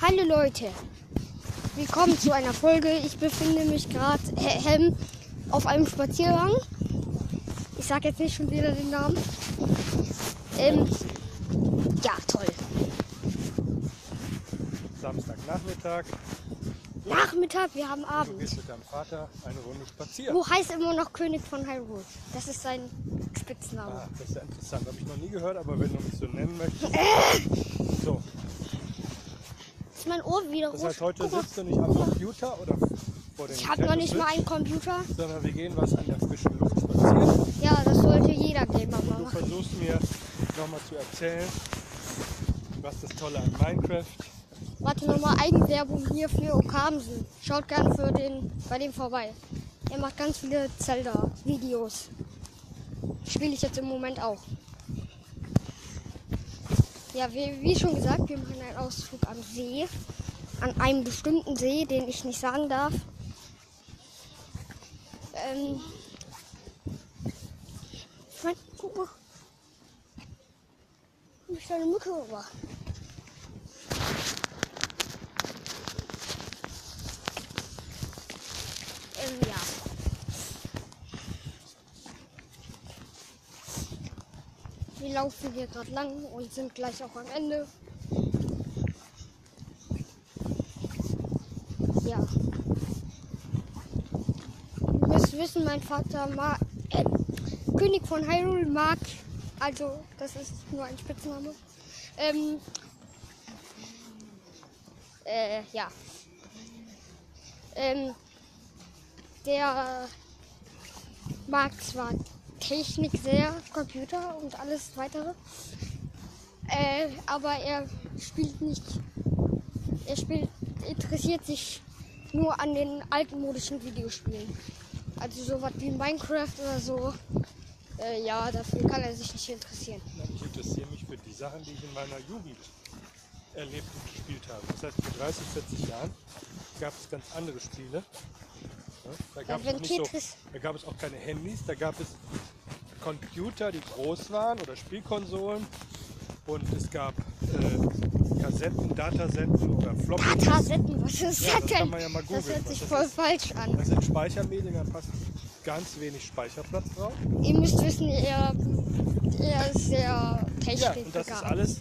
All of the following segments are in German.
Hallo Leute, willkommen zu einer Folge. Ich befinde mich gerade äh, auf einem Spaziergang. Ich sage jetzt nicht schon wieder den Namen. Ähm, ja, toll. Samstagnachmittag. Nachmittag, wir haben Du Abend. gehst mit deinem Vater eine Runde spazieren. Wo heißt immer noch König von Hyrule? Das ist sein Spitzname. Ah, das ist ja interessant. Habe ich noch nie gehört, aber wenn du mich so nennen möchtest. So, Ist mein Ohr wieder das heißt, heute Guck sitzt du nicht am Computer oder vor dem Ich habe noch nicht mal einen Computer. Sondern wir gehen was an der frischen Luft spazieren. Ja, das sollte jeder Gamer mal Du machen. versuchst mir nochmal zu erzählen, was das Tolle an Minecraft Warte nochmal Eigenwerbung hier für Okamsen. Schaut gerne für den, bei dem vorbei. Er macht ganz viele Zelda-Videos. Spiele ich jetzt im Moment auch. Ja, wie, wie schon gesagt, wir machen einen Ausflug am See. An einem bestimmten See, den ich nicht sagen darf. Ähm. Guck mal. Ich eine Mücke rüber. Ähm, ja. Wir laufen hier gerade lang und sind gleich auch am Ende. Ja. Ihr müsst wissen, mein Vater mag, äh, König von Hyrule mag, also das ist nur ein Spitzname. Ähm, äh, ja. Ähm, der mag zwar Technik sehr, Computer und alles weitere, äh, aber er spielt nicht, er spielt, interessiert sich nur an den altmodischen Videospielen. Also sowas wie Minecraft oder so, äh, ja, dafür kann er sich nicht interessieren. Ich interessiere mich für die Sachen, die ich in meiner Jugend erlebt und gespielt habe. Das heißt, vor 30, 40 Jahren gab es ganz andere Spiele. Ja, Da gab, wenn es so, da gab es auch keine Handys, da gab es Computer, die groß waren oder Spielkonsolen. Und es gab äh, Kassetten, Datasetten oder Floppy. Datasetten, was ist Ja, das das kann denn? man ja mal das googeln, hört was sich das voll ist. falsch an. Das sind Speichermedien, da passt ganz wenig Speicherplatz drauf. Ihr müsst wissen, er, er ist sehr Ja, und das ist alles.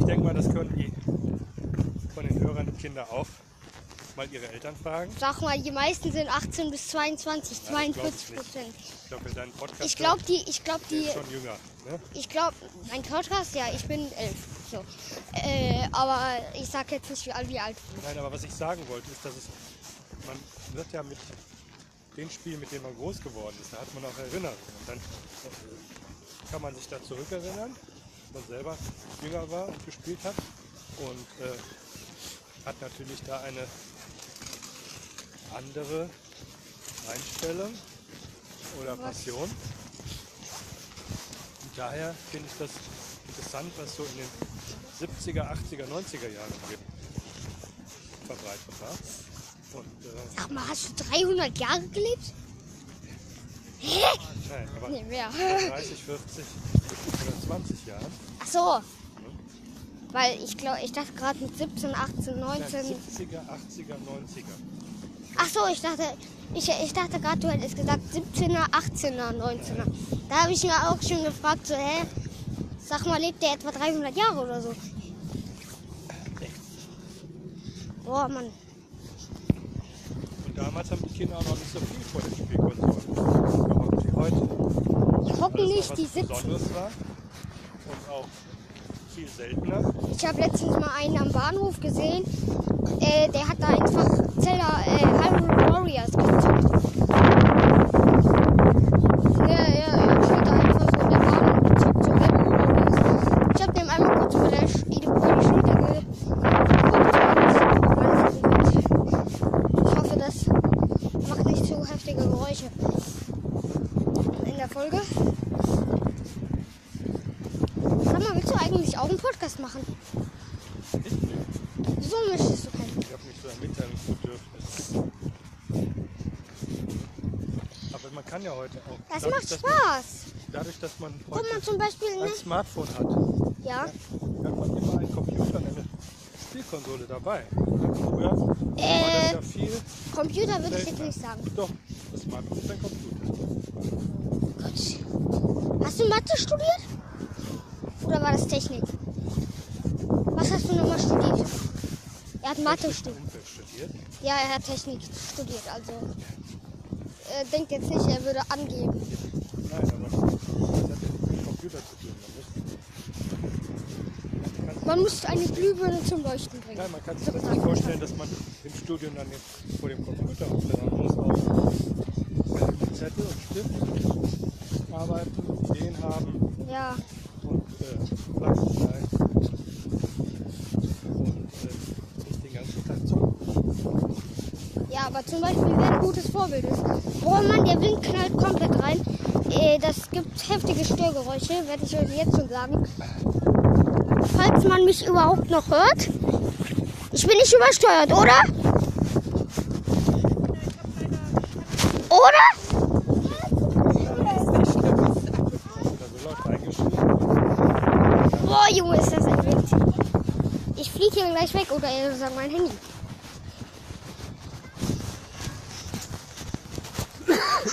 Ich denke mal, das können die von den Hörern die Kinder auch mal ihre Eltern fragen. Sag mal, die meisten sind 18 bis 22, Ja, ich glaub's 42 nicht. Prozent. Ich glaube, dein Podcast Ich glaube, die, ich glaube, die, ist schon jünger. Ne? ich glaube, mein Podcast, ja, ich bin elf. So. Äh, aber ich sag jetzt nicht, wie alt wie alt. Nein, aber was ich sagen wollte, ist, dass es, man wird ja mit den Spielen, mit denen man groß geworden ist, da hat man auch Erinnerungen. Und dann kann man sich da zurückerinnern, man selber jünger war und gespielt hat. Und äh, hat natürlich da eine andere Einstellung oder? Passion. Und daher finde ich das interessant, was so in den 70er, 80er, 90er Jahren verbreitet war. Und äh, Sag mal, hast du 300 Jahre gelebt? nein, aber Nee, mehr. 30, 40 oder 20 Jahren. Ach so. Weil ich glaube, ich dachte gerade mit 17, 18, Nein, 19. 70er, 80er, 90er. Ach so, ich dachte, ich, ich dachte gerade, du hättest gesagt 17er, 18er, 19er. Da habe ich mir auch schon gefragt, so, hä? Sag mal, lebt der etwa 300 Jahre oder so? Boah, Mann. Und damals haben die Kinder auch noch nicht so viel vor den Spielkonsolen wie heute. Die hocken was die sitzen. Besonderes war und auch viel seltener. Ich habe letztens mal einen am Bahnhof gesehen. Äh, der hat da einfach Zelda äh, Hyrule Warriors gezockt. Ja, ja, er steht da einfach so in der gezockt so Hyrule Warriors. Ich habe dem einmal kurz über, der, über die Schulter geguckt ich hoffe, das macht nicht zu heftige Geräusche in der Folge. Sag mal, willst du eigentlich auch einen Podcast machen? Ich. Wieso möchtest du keinen? Nicht ein Mitteilungsbedürfnis. Aber man kann ja heute auch. Das dadurch, macht dass Spaß. Man, dadurch, dass man Guck heute mal zum Beispiel, ne? ein Smartphone hat, Ja. hat man immer einen Computer und eine Spielkonsole dabei. Früher war Äh. das ja viel. Computer würde ich jetzt nicht sagen. Doch, das Smartphone ist ein Computer. Gott. Hast du Mathe studiert? Oder war das Technik? Was hast du nochmal studiert? Er hat Mathe studiert. Ja, er hat Technik studiert, also. Er denkt jetzt nicht, er würde angeben. Nein, aber das hat ja nichts mit Computer zu tun. Man muss, man muss eine Glühbirne zum Leuchten bringen. nein, man kann sich das nicht vorstellen, dass man im Studium dann jetzt vor dem Computer sitzt. Man muss auch mit Zettel und Stift arbeiten, Ideen haben Ja, und äh, fleißig sein. Und äh, nicht den ganzen Tag zocken. ja, aber zum Beispiel, wer ein gutes Vorbild ist. Oh Mann, der Wind knallt komplett rein. Äh, das gibt heftige Störgeräusche, werde ich euch jetzt schon sagen. Falls man mich überhaupt noch hört. Ich bin nicht übersteuert, oder? Oder? Boah, Junge, ist das ein Wind. Ich fliege hier gleich weg oder eher gesagt mein Handy.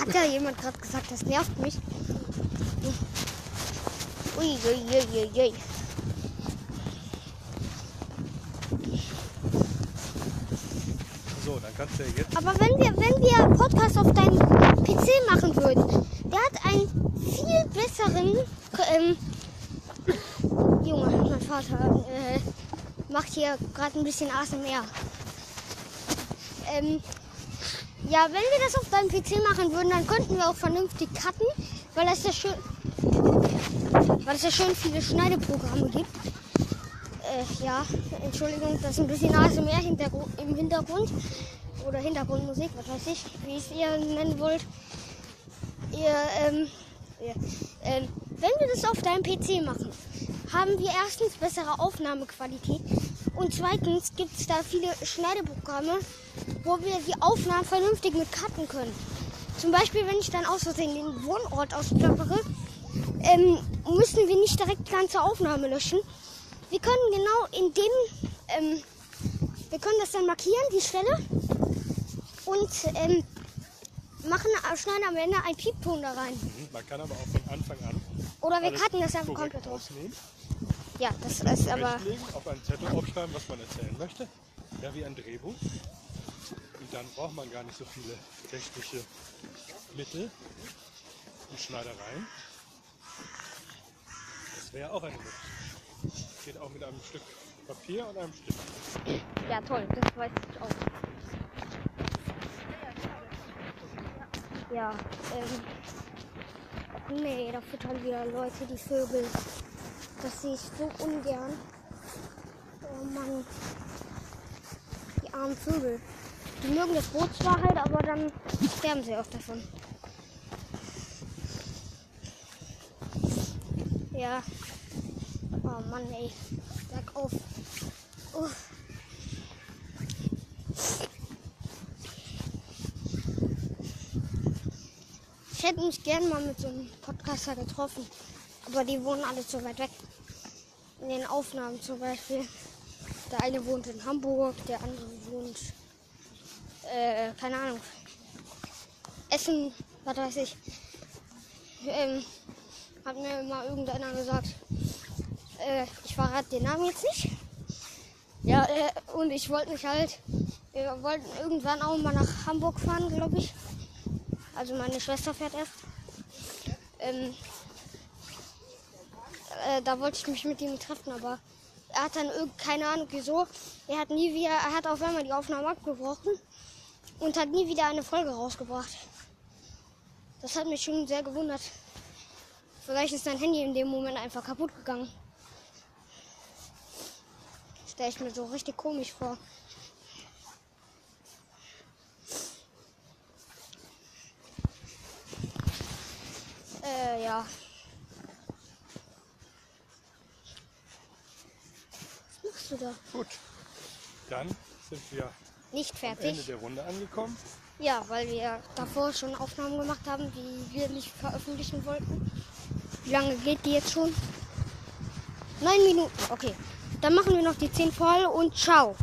Hat ja jemand gerade gesagt, das nervt mich. Ui, ui, ui, ui, ui. So, dann kannst du ja jetzt. Aber wenn wir, wenn wir Podcast auf deinem PC machen würden, der hat einen viel besseren. Ähm, Junge, mein Vater äh, macht hier gerade ein bisschen ASMR. Ähm, ja, wenn wir das auf deinem PC machen würden, dann könnten wir auch vernünftig cutten, weil es ja schön, weil es ja schön viele Schneideprogramme gibt. Äh, ja, Entschuldigung, das ist ein bisschen ASMR Hintergru- im Hintergrund. Oder Hintergrundmusik, was weiß ich, wie es ihr nennen wollt. Ihr, ähm, ihr, ähm, wenn wir das auf deinem PC machen, haben wir erstens bessere Aufnahmequalität und zweitens gibt es da viele Schneideprogramme, wo wir die Aufnahmen vernünftig mit cutten können. Zum Beispiel, wenn ich dann aus Versehen den Wohnort ausplappere, ähm, müssen wir nicht direkt die ganze Aufnahme löschen. Wir können genau in dem, ähm, wir können das dann markieren, die Stelle, und ähm, machen, schneiden am Ende einen Piepton da rein. Mhm, Man kann aber auch von Anfang an. Oder wir cutten das einfach komplett rausnehmen, Ja, das ist aber. auf einen Zettel aufschreiben, was man erzählen möchte. Ja, wie ein Drehbuch. Dann braucht man gar nicht so viele technische Mittel und Schneidereien. Das wäre auch eine Möglichkeit. Geht auch mit einem Stück Papier und einem Stift. Ja, toll, das weiß ich auch. Ja, ähm. Nee, da füttern wieder Leute die Vögel. Das sehe ich so ungern. Oh Mann. Die armen Vögel. Die mögen das Brot zwar halt, aber dann sterben sie auch davon. Ja. Oh Mann, ey. Bergauf. Oh. Ich hätte mich gern mal mit so einem Podcaster getroffen. Aber die wohnen alle zu weit weg. In den Aufnahmen zum Beispiel. Der eine wohnt in Hamburg, der andere wohnt, äh, keine Ahnung, Essen, was weiß ich. Ähm, hat mir mal irgendeiner gesagt, äh, ich verrate den Namen jetzt nicht. Ja, äh, und ich wollte mich halt, wir wollten irgendwann auch mal nach Hamburg fahren, glaube ich. Also meine Schwester fährt erst. Ähm, äh, da wollte ich mich mit ihm treffen, aber er hat dann keine Ahnung wieso. Er hat nie wieder, er hat auf einmal die Aufnahme abgebrochen und hat nie wieder eine Folge rausgebracht. Das hat mich schon sehr gewundert. Vielleicht ist sein Handy in dem Moment einfach kaputt gegangen. Stelle ich mir so richtig komisch vor. Äh, ja. Was machst du da? Gut, dann sind wir Nicht am Ende fertig? der Runde angekommen. Ja, weil wir davor schon Aufnahmen gemacht haben, die wir nicht veröffentlichen wollten. Wie lange geht die jetzt schon? Neun Minuten. Okay. Dann machen wir noch die 10 voll und ciao.